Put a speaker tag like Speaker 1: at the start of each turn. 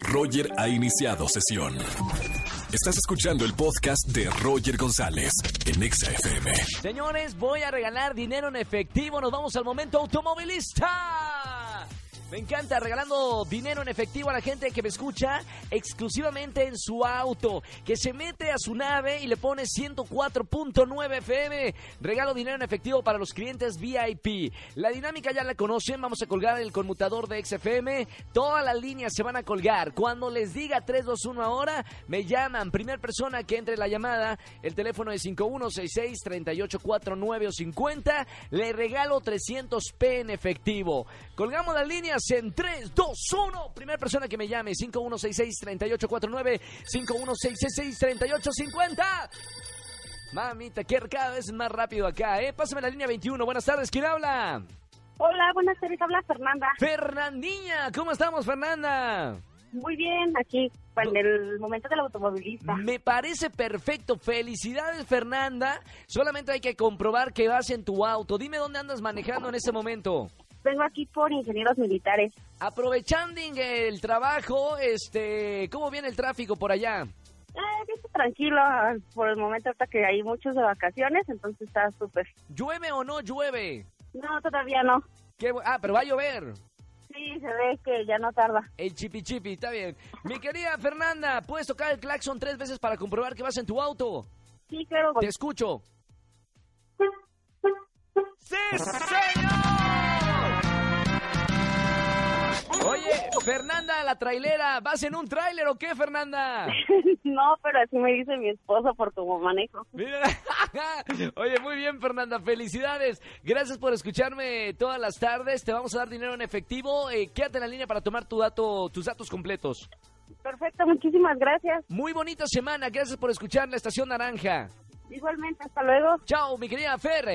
Speaker 1: Roger ha iniciado sesión. Estás escuchando el podcast de Roger González en Exa FM.
Speaker 2: Señores, voy a regalar dinero en efectivo. Nos vamos al momento automovilista. Me encanta regalando dinero en efectivo a la gente que me escucha exclusivamente en su auto, que se mete a su nave y le pone 104.9 FM. Regalo dinero en efectivo para los clientes VIP. La dinámica ya la conocen, vamos a colgar el conmutador de XFM. Todas las líneas se van a colgar. Cuando les diga 321 ahora, me llaman. Primer persona que entre la llamada, el teléfono es 5166-3849 o 50. Le regalo 300p en efectivo. Colgamos las líneas en 3, 2, 1. Primera persona que me llame, 5166-3849, 5166-3850. Mamita, que cada vez más rápido acá, ¿eh? Pásame la línea 21. Buenas tardes, ¿quién habla?
Speaker 3: Hola, buenas tardes, habla Fernanda.
Speaker 2: Fernandinha, ¿cómo estamos, Fernanda?
Speaker 3: Muy bien, aquí, en el momento del automovilista.
Speaker 2: Me parece perfecto. Felicidades, Fernanda. Solamente hay que comprobar que vas en tu auto. Dime dónde andas manejando en este momento.
Speaker 3: Vengo aquí por ingenieros militares.
Speaker 2: Aprovechando el trabajo, este, ¿cómo viene el tráfico por allá?
Speaker 3: Eh, tranquilo, por el momento hasta que hay muchos de vacaciones, entonces está súper.
Speaker 2: ¿Llueve o no llueve?
Speaker 3: No, todavía no.
Speaker 2: ¿Qué, ah, pero va a llover.
Speaker 3: Sí, se ve que ya no tarda.
Speaker 2: El chipi chipi, está bien. Mi querida Fernanda, ¿puedes tocar el claxon tres veces para comprobar que vas en tu auto?
Speaker 3: Sí, claro.
Speaker 2: Te escucho. ¡Sí, señor! Fernanda, la trailera, ¿vas en un tráiler o qué, Fernanda?
Speaker 3: no, pero así me dice mi esposo por tu manejo.
Speaker 2: Oye, muy bien, Fernanda, felicidades. Gracias por escucharme todas las tardes. Te vamos a dar dinero en efectivo. Eh, quédate en la línea para tomar tu dato, tus datos completos.
Speaker 3: Perfecto, muchísimas gracias.
Speaker 2: Muy bonita semana, gracias por escuchar la Estación Naranja.
Speaker 3: Igualmente, hasta luego.
Speaker 2: Chao, mi querida Ferre.